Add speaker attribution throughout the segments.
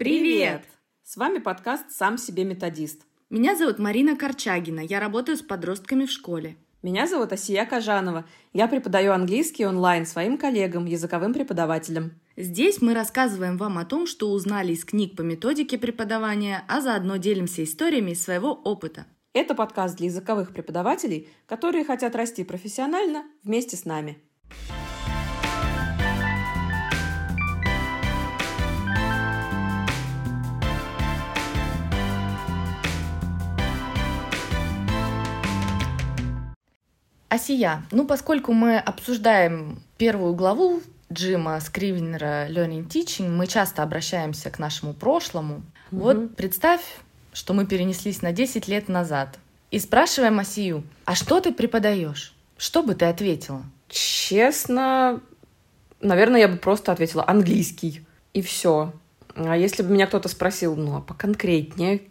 Speaker 1: Привет! С вами подкаст «Сам себе методист».
Speaker 2: Меня зовут Марина Корчагина, я работаю с подростками в школе.
Speaker 1: Меня зовут Асия Кажанова. Я преподаю английский онлайн своим коллегам, языковым преподавателям.
Speaker 2: Здесь мы рассказываем вам о том, что узнали из книг по методике преподавания, а заодно делимся историями из своего опыта.
Speaker 1: Это подкаст для языковых преподавателей, которые хотят расти профессионально вместе с нами.
Speaker 2: Асия, ну поскольку мы обсуждаем первую главу Джима Скривенера Learning Teaching, мы часто обращаемся к нашему прошлому. Mm-hmm. Вот представь, что мы перенеслись на 10 лет назад и спрашиваем Асию, а что ты преподаешь? Что бы ты ответила?
Speaker 1: Честно, наверное, я бы просто ответила английский. И все. А если бы меня кто-то спросил, ну, а поконкретнее,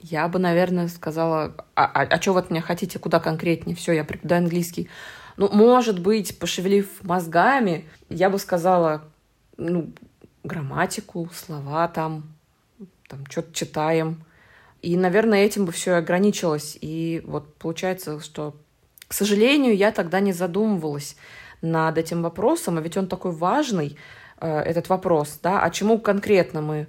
Speaker 1: я бы, наверное, сказала, а, а, а что вы от меня хотите, куда конкретнее? Все, я преподаю английский. Ну, может быть, пошевелив мозгами, я бы сказала, ну, грамматику, слова там, там что-то читаем. И, наверное, этим бы все ограничилось. И вот получается, что, к сожалению, я тогда не задумывалась над этим вопросом, а ведь он такой важный, э, этот вопрос, да, а чему конкретно мы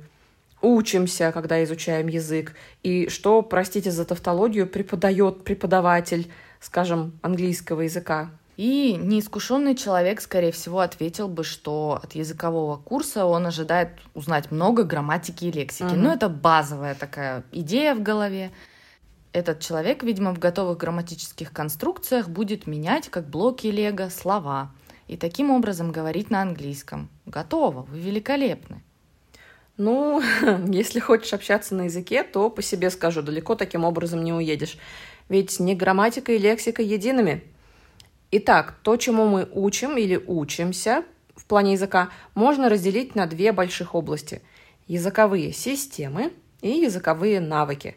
Speaker 1: учимся, когда изучаем язык, и что, простите за тавтологию, преподает преподаватель, скажем, английского языка.
Speaker 2: И неискушенный человек, скорее всего, ответил бы, что от языкового курса он ожидает узнать много грамматики и лексики. Угу. Ну, это базовая такая идея в голове. Этот человек, видимо, в готовых грамматических конструкциях будет менять, как блоки лего, слова. И таким образом говорить на английском. Готово, вы великолепны.
Speaker 1: Ну, если хочешь общаться на языке, то по себе скажу, далеко таким образом не уедешь. Ведь не грамматика и лексика едиными. Итак, то, чему мы учим или учимся в плане языка, можно разделить на две больших области. Языковые системы и языковые навыки.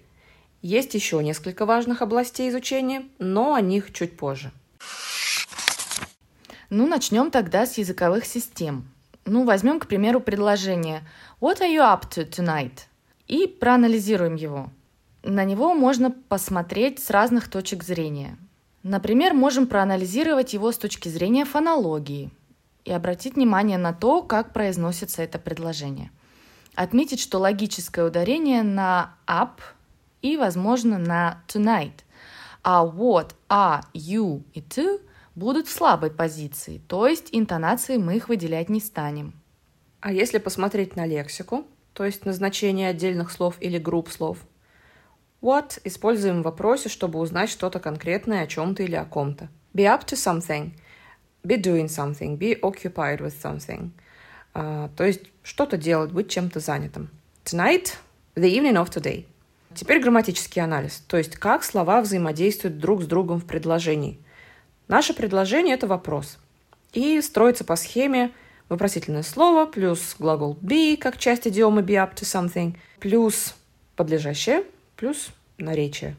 Speaker 1: Есть еще несколько важных областей изучения, но о них чуть позже.
Speaker 2: Ну, начнем тогда с языковых систем. Ну, возьмем, к примеру, предложение What are you up to tonight? И проанализируем его. На него можно посмотреть с разных точек зрения. Например, можем проанализировать его с точки зрения фонологии и обратить внимание на то, как произносится это предложение. Отметить, что логическое ударение на up и, возможно, на tonight. А what, are, you и to – будут в слабой позиции, то есть интонации мы их выделять не станем.
Speaker 1: А если посмотреть на лексику, то есть на значение отдельных слов или групп слов, what используем в вопросе, чтобы узнать что-то конкретное о чем-то или о ком-то. Be up to something, be doing something, be occupied with something. Uh, то есть что-то делать, быть чем-то занятым. Tonight, the evening of today. Теперь грамматический анализ, то есть как слова взаимодействуют друг с другом в предложении – Наше предложение – это вопрос. И строится по схеме вопросительное слово плюс глагол be как часть идиомы be up to something плюс подлежащее плюс наречие.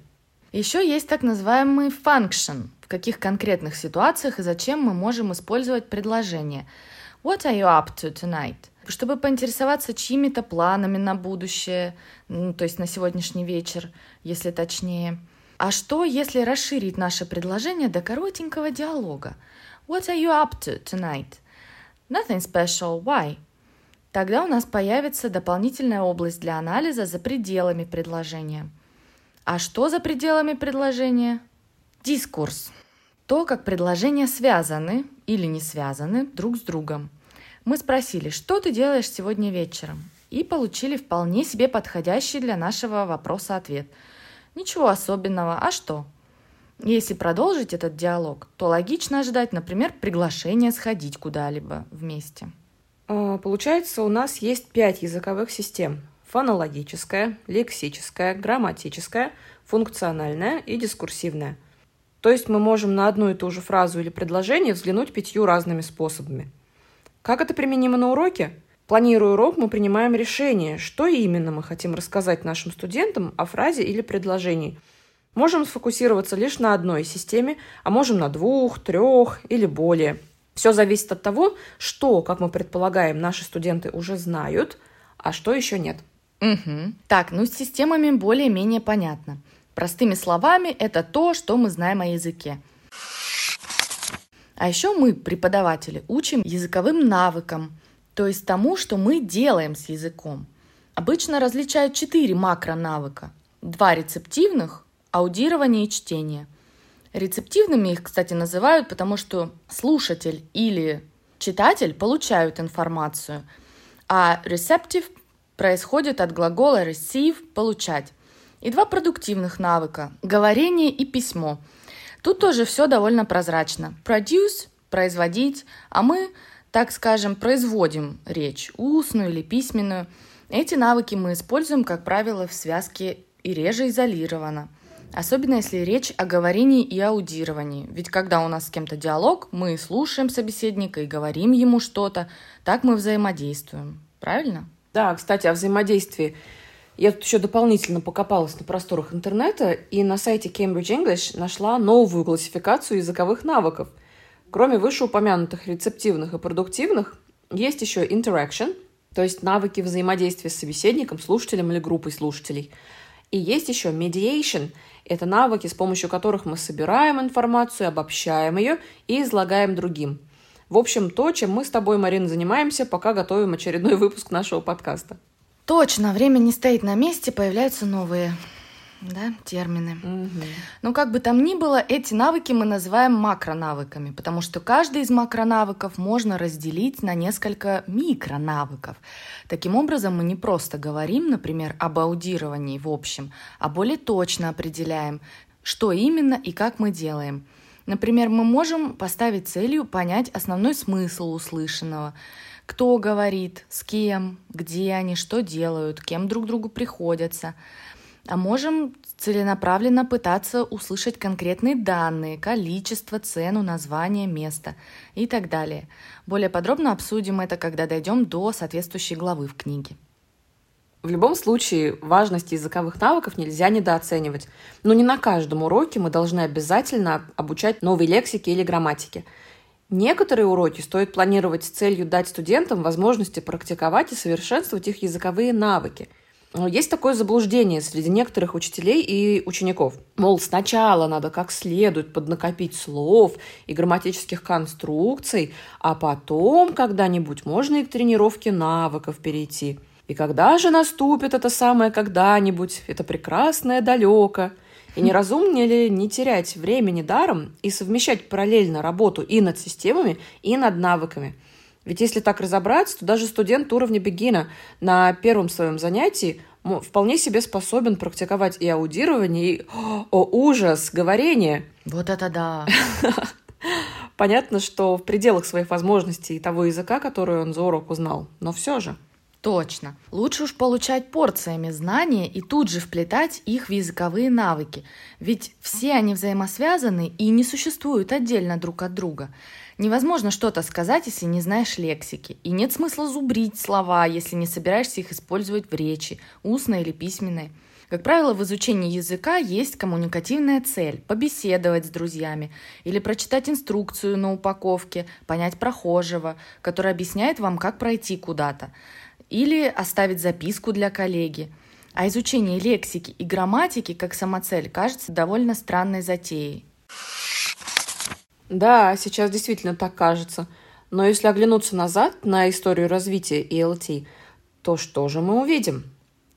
Speaker 2: Еще есть так называемый function, в каких конкретных ситуациях и зачем мы можем использовать предложение. What are you up to tonight? Чтобы поинтересоваться чьими-то планами на будущее, ну, то есть на сегодняшний вечер, если точнее – а что, если расширить наше предложение до коротенького диалога? What are you up to tonight? Nothing special. Why? Тогда у нас появится дополнительная область для анализа за пределами предложения. А что за пределами предложения? Дискурс. То, как предложения связаны или не связаны друг с другом. Мы спросили, что ты делаешь сегодня вечером? И получили вполне себе подходящий для нашего вопроса ответ – Ничего особенного, а что? Если продолжить этот диалог, то логично ожидать, например, приглашения сходить куда-либо вместе.
Speaker 1: А, получается, у нас есть пять языковых систем. Фонологическая, лексическая, грамматическая, функциональная и дискурсивная. То есть мы можем на одну и ту же фразу или предложение взглянуть пятью разными способами. Как это применимо на уроке? Планируя урок, мы принимаем решение, что именно мы хотим рассказать нашим студентам о фразе или предложении. Можем сфокусироваться лишь на одной системе, а можем на двух, трех или более. Все зависит от того, что, как мы предполагаем, наши студенты уже знают, а что еще нет.
Speaker 2: Угу. Так, ну с системами более-менее понятно. Простыми словами, это то, что мы знаем о языке. А еще мы, преподаватели, учим языковым навыкам, то есть тому, что мы делаем с языком. Обычно различают четыре макронавыка. Два рецептивных – аудирование и чтение. Рецептивными их, кстати, называют, потому что слушатель или читатель получают информацию, а receptive происходит от глагола receive – получать. И два продуктивных навыка – говорение и письмо. Тут тоже все довольно прозрачно. Produce – производить, а мы, так скажем, производим речь, устную или письменную – эти навыки мы используем, как правило, в связке и реже изолированно. Особенно если речь о говорении и аудировании. Ведь когда у нас с кем-то диалог, мы слушаем собеседника и говорим ему что-то, так мы взаимодействуем. Правильно?
Speaker 1: Да, кстати, о взаимодействии. Я тут еще дополнительно покопалась на просторах интернета и на сайте Cambridge English нашла новую классификацию языковых навыков. Кроме вышеупомянутых рецептивных и продуктивных, есть еще interaction, то есть навыки взаимодействия с собеседником, слушателем или группой слушателей. И есть еще mediation. Это навыки, с помощью которых мы собираем информацию, обобщаем ее и излагаем другим. В общем, то, чем мы с тобой, Марина, занимаемся, пока готовим очередной выпуск нашего подкаста.
Speaker 2: Точно, время не стоит на месте, появляются новые да, термины. Угу. Но как бы там ни было, эти навыки мы называем макронавыками, потому что каждый из макронавыков можно разделить на несколько микронавыков. Таким образом, мы не просто говорим, например, об аудировании в общем, а более точно определяем, что именно и как мы делаем. Например, мы можем поставить целью понять основной смысл услышанного, кто говорит, с кем, где они, что делают, кем друг другу приходятся – а можем целенаправленно пытаться услышать конкретные данные, количество, цену, название, место и так далее. Более подробно обсудим это, когда дойдем до соответствующей главы в книге.
Speaker 1: В любом случае, важность языковых навыков нельзя недооценивать. Но не на каждом уроке мы должны обязательно обучать новой лексике или грамматике. Некоторые уроки стоит планировать с целью дать студентам возможности практиковать и совершенствовать их языковые навыки – есть такое заблуждение среди некоторых учителей и учеников. Мол, сначала надо как следует поднакопить слов и грамматических конструкций, а потом когда-нибудь можно и к тренировке навыков перейти. И когда же наступит это самое когда-нибудь, это прекрасное далеко? И не разумнее ли не терять времени даром и совмещать параллельно работу и над системами, и над навыками – ведь если так разобраться, то даже студент уровня бегина на первом своем занятии вполне себе способен практиковать и аудирование, и, о, ужас, говорение.
Speaker 2: Вот это да!
Speaker 1: Понятно, что в пределах своих возможностей и того языка, который он за урок узнал, но все же.
Speaker 2: Точно. Лучше уж получать порциями знания и тут же вплетать их в языковые навыки. Ведь все они взаимосвязаны и не существуют отдельно друг от друга. Невозможно что-то сказать, если не знаешь лексики. И нет смысла зубрить слова, если не собираешься их использовать в речи, устной или письменной. Как правило, в изучении языка есть коммуникативная цель – побеседовать с друзьями или прочитать инструкцию на упаковке, понять прохожего, который объясняет вам, как пройти куда-то, или оставить записку для коллеги. А изучение лексики и грамматики как самоцель кажется довольно странной затеей.
Speaker 1: Да, сейчас действительно так кажется. Но если оглянуться назад на историю развития ELT, то что же мы увидим?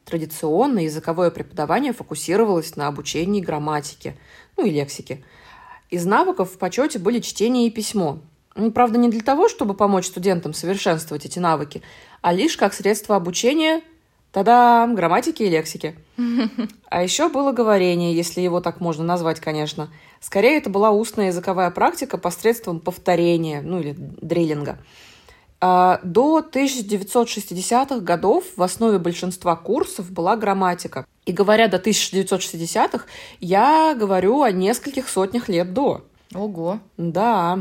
Speaker 1: Традиционно языковое преподавание фокусировалось на обучении грамматики, ну и лексики. Из навыков в почете были чтение и письмо. Ну, правда, не для того, чтобы помочь студентам совершенствовать эти навыки, а лишь как средство обучения – Тогда грамматики и лексики. А еще было говорение, если его так можно назвать, конечно. Скорее, это была устная языковая практика посредством повторения, ну или дриллинга. А, до 1960-х годов в основе большинства курсов была грамматика. И говоря до 1960-х, я говорю о нескольких сотнях лет до.
Speaker 2: Ого.
Speaker 1: Да.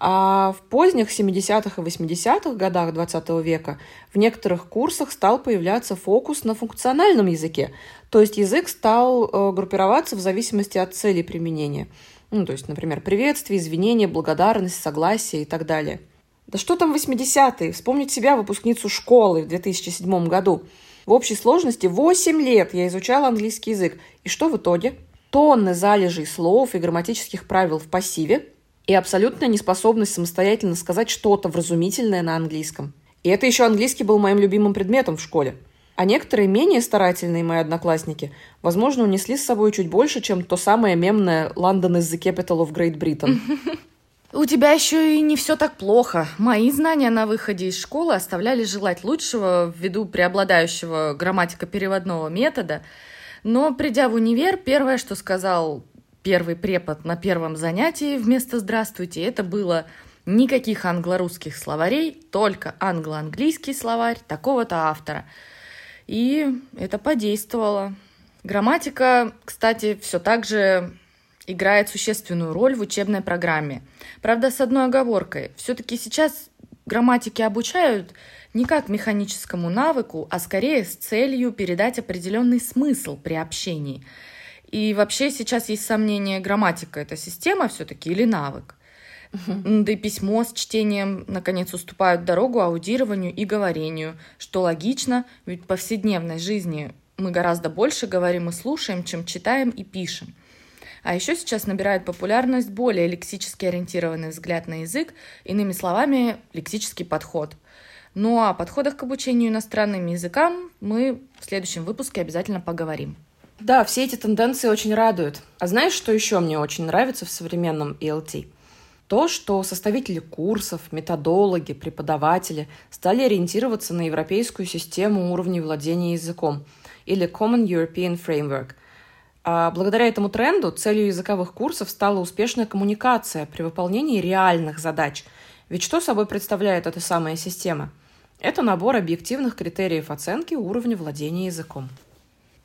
Speaker 1: А в поздних 70-х и 80-х годах 20 века в некоторых курсах стал появляться фокус на функциональном языке. То есть язык стал э, группироваться в зависимости от цели применения. Ну, то есть, например, приветствие, извинения, благодарность, согласие и так далее. Да что там 80-е? Вспомнить себя, выпускницу школы в 2007 году. В общей сложности 8 лет я изучала английский язык. И что в итоге? Тонны залежей слов и грамматических правил в пассиве и абсолютная неспособность самостоятельно сказать что-то вразумительное на английском. И это еще английский был моим любимым предметом в школе. А некоторые менее старательные мои одноклассники, возможно, унесли с собой чуть больше, чем то самое мемное «London is the capital of Great Britain».
Speaker 2: У тебя еще и не все так плохо. Мои знания на выходе из школы оставляли желать лучшего ввиду преобладающего грамматико-переводного метода. Но, придя в универ, первое, что сказал первый препод на первом занятии вместо «здравствуйте», это было никаких англо-русских словарей, только англо-английский словарь такого-то автора – и это подействовало. Грамматика, кстати, все так же играет существенную роль в учебной программе. Правда, с одной оговоркой. Все-таки сейчас грамматики обучают не как механическому навыку, а скорее с целью передать определенный смысл при общении. И вообще сейчас есть сомнение, грамматика это система все-таки или навык. Uh-huh. Да и письмо с чтением, наконец, уступают дорогу аудированию и говорению, что логично, ведь в повседневной жизни мы гораздо больше говорим и слушаем, чем читаем и пишем. А еще сейчас набирает популярность более лексически ориентированный взгляд на язык, иными словами, лексический подход. Ну а о подходах к обучению иностранным языкам мы в следующем выпуске обязательно поговорим.
Speaker 1: Да, все эти тенденции очень радуют. А знаешь, что еще мне очень нравится в современном ELT? То, что составители курсов, методологи, преподаватели стали ориентироваться на европейскую систему уровней владения языком или Common European Framework. А благодаря этому тренду целью языковых курсов стала успешная коммуникация при выполнении реальных задач. Ведь что собой представляет эта самая система? Это набор объективных критериев оценки уровня владения языком.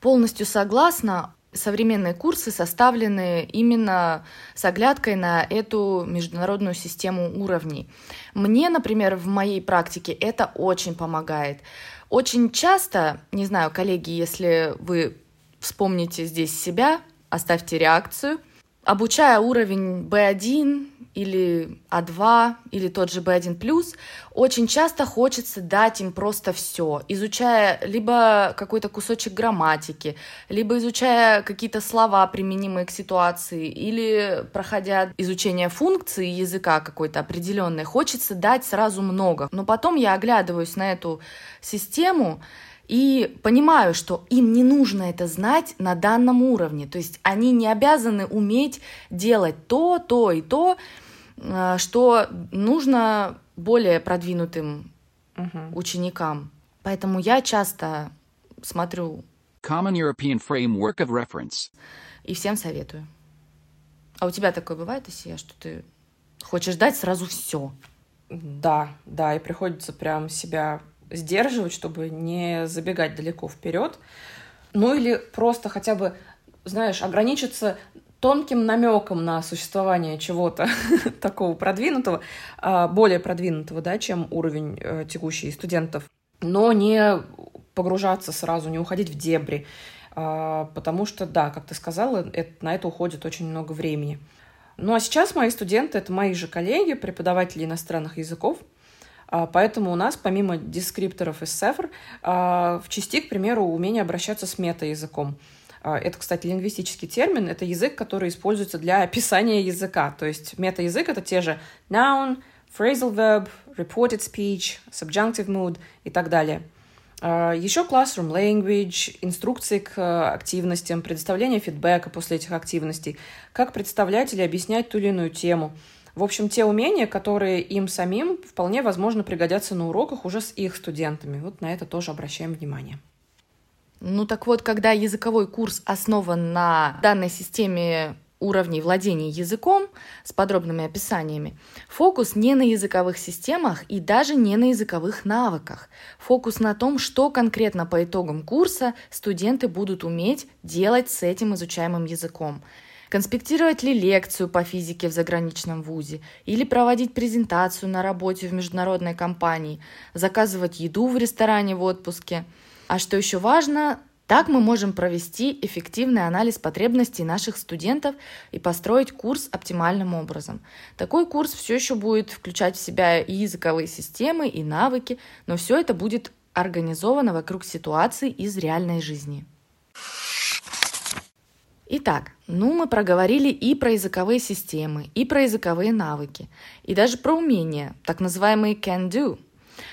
Speaker 2: Полностью согласна современные курсы составлены именно с оглядкой на эту международную систему уровней. Мне, например, в моей практике это очень помогает. Очень часто, не знаю, коллеги, если вы вспомните здесь себя, оставьте реакцию, обучая уровень B1 или А2, или тот же B1+, очень часто хочется дать им просто все, изучая либо какой-то кусочек грамматики, либо изучая какие-то слова, применимые к ситуации, или проходя изучение функции языка какой-то определенной, хочется дать сразу много. Но потом я оглядываюсь на эту систему, и понимаю, что им не нужно это знать на данном уровне. То есть они не обязаны уметь делать то, то и то, Э, что нужно более продвинутым uh-huh. ученикам. Поэтому я часто смотрю Common European Framework of Reference. И всем советую. А у тебя такое бывает, Исия, что ты хочешь дать сразу все?
Speaker 1: Да, да, и приходится прям себя сдерживать, чтобы не забегать далеко вперед. Ну или просто хотя бы, знаешь, ограничиться тонким намеком на существование чего-то такого продвинутого, а, более продвинутого, да, чем уровень э, текущий студентов, но не погружаться сразу, не уходить в дебри, а, потому что, да, как ты сказала, это, на это уходит очень много времени. Ну а сейчас мои студенты — это мои же коллеги, преподаватели иностранных языков, Поэтому у нас, помимо дескрипторов из Сефр, в части, к примеру, умение обращаться с мета-языком. А, это, кстати, лингвистический термин. Это язык, который используется для описания языка. То есть мета-язык — это те же noun, phrasal verb, reported speech, subjunctive mood и так далее. А, Еще classroom language, инструкции к активностям, предоставление фидбэка после этих активностей, как представлять или объяснять ту или иную тему. В общем, те умения, которые им самим вполне возможно пригодятся на уроках уже с их студентами. Вот на это тоже обращаем внимание.
Speaker 2: Ну так вот, когда языковой курс основан на данной системе уровней владения языком с подробными описаниями, фокус не на языковых системах и даже не на языковых навыках. Фокус на том, что конкретно по итогам курса студенты будут уметь делать с этим изучаемым языком. Конспектировать ли лекцию по физике в заграничном вузе или проводить презентацию на работе в международной компании, заказывать еду в ресторане в отпуске – а что еще важно, так мы можем провести эффективный анализ потребностей наших студентов и построить курс оптимальным образом. Такой курс все еще будет включать в себя и языковые системы, и навыки, но все это будет организовано вокруг ситуаций из реальной жизни. Итак, ну мы проговорили и про языковые системы, и про языковые навыки, и даже про умения, так называемые can-do.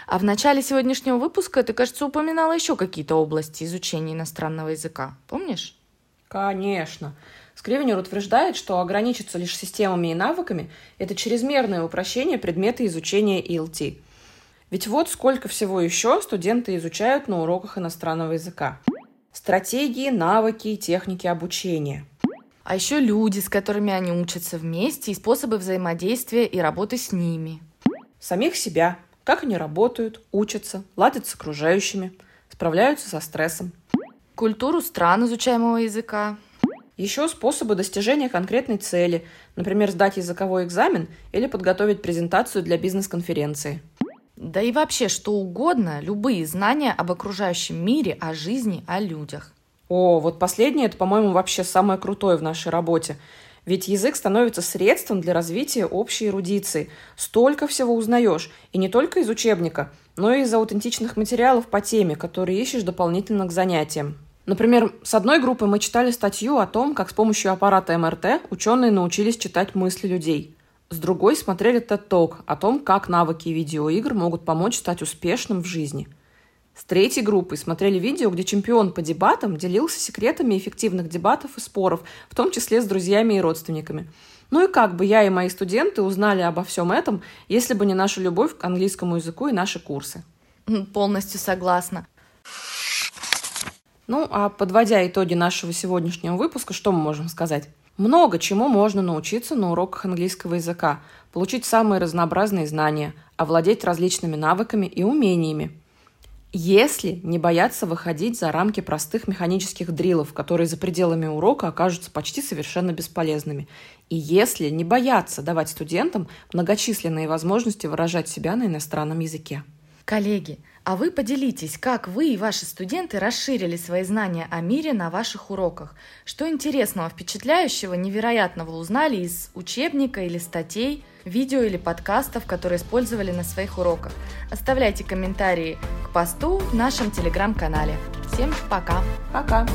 Speaker 2: А в начале сегодняшнего выпуска ты, кажется, упоминала еще какие-то области изучения иностранного языка. Помнишь?
Speaker 1: Конечно. Скривенер утверждает, что ограничиться лишь системами и навыками – это чрезмерное упрощение предмета изучения ELT. Ведь вот сколько всего еще студенты изучают на уроках иностранного языка. Стратегии, навыки и техники обучения.
Speaker 2: А еще люди, с которыми они учатся вместе, и способы взаимодействия и работы с ними.
Speaker 1: Самих себя, как они работают, учатся, ладят с окружающими, справляются со стрессом.
Speaker 2: Культуру стран изучаемого языка.
Speaker 1: Еще способы достижения конкретной цели, например, сдать языковой экзамен или подготовить презентацию для бизнес-конференции.
Speaker 2: Да и вообще что угодно, любые знания об окружающем мире, о жизни, о людях.
Speaker 1: О, вот последнее, это, по-моему, вообще самое крутое в нашей работе. Ведь язык становится средством для развития общей эрудиции. Столько всего узнаешь. И не только из учебника, но и из аутентичных материалов по теме, которые ищешь дополнительно к занятиям. Например, с одной группы мы читали статью о том, как с помощью аппарата МРТ ученые научились читать мысли людей. С другой смотрели TED Talk о том, как навыки видеоигр могут помочь стать успешным в жизни. С третьей группой смотрели видео, где чемпион по дебатам делился секретами эффективных дебатов и споров, в том числе с друзьями и родственниками. Ну и как бы я и мои студенты узнали обо всем этом, если бы не наша любовь к английскому языку и наши курсы.
Speaker 2: Полностью согласна.
Speaker 1: Ну, а подводя итоги нашего сегодняшнего выпуска, что мы можем сказать? Много чему можно научиться на уроках английского языка, получить самые разнообразные знания, овладеть различными навыками и умениями. Если не бояться выходить за рамки простых механических дрилов, которые за пределами урока окажутся почти совершенно бесполезными. И если не бояться давать студентам многочисленные возможности выражать себя на иностранном языке.
Speaker 2: Коллеги, а вы поделитесь, как вы и ваши студенты расширили свои знания о мире на ваших уроках. Что интересного, впечатляющего, невероятного узнали из учебника или статей, видео или подкастов, которые использовали на своих уроках. Оставляйте комментарии к посту в нашем телеграм-канале. Всем пока!
Speaker 1: Пока!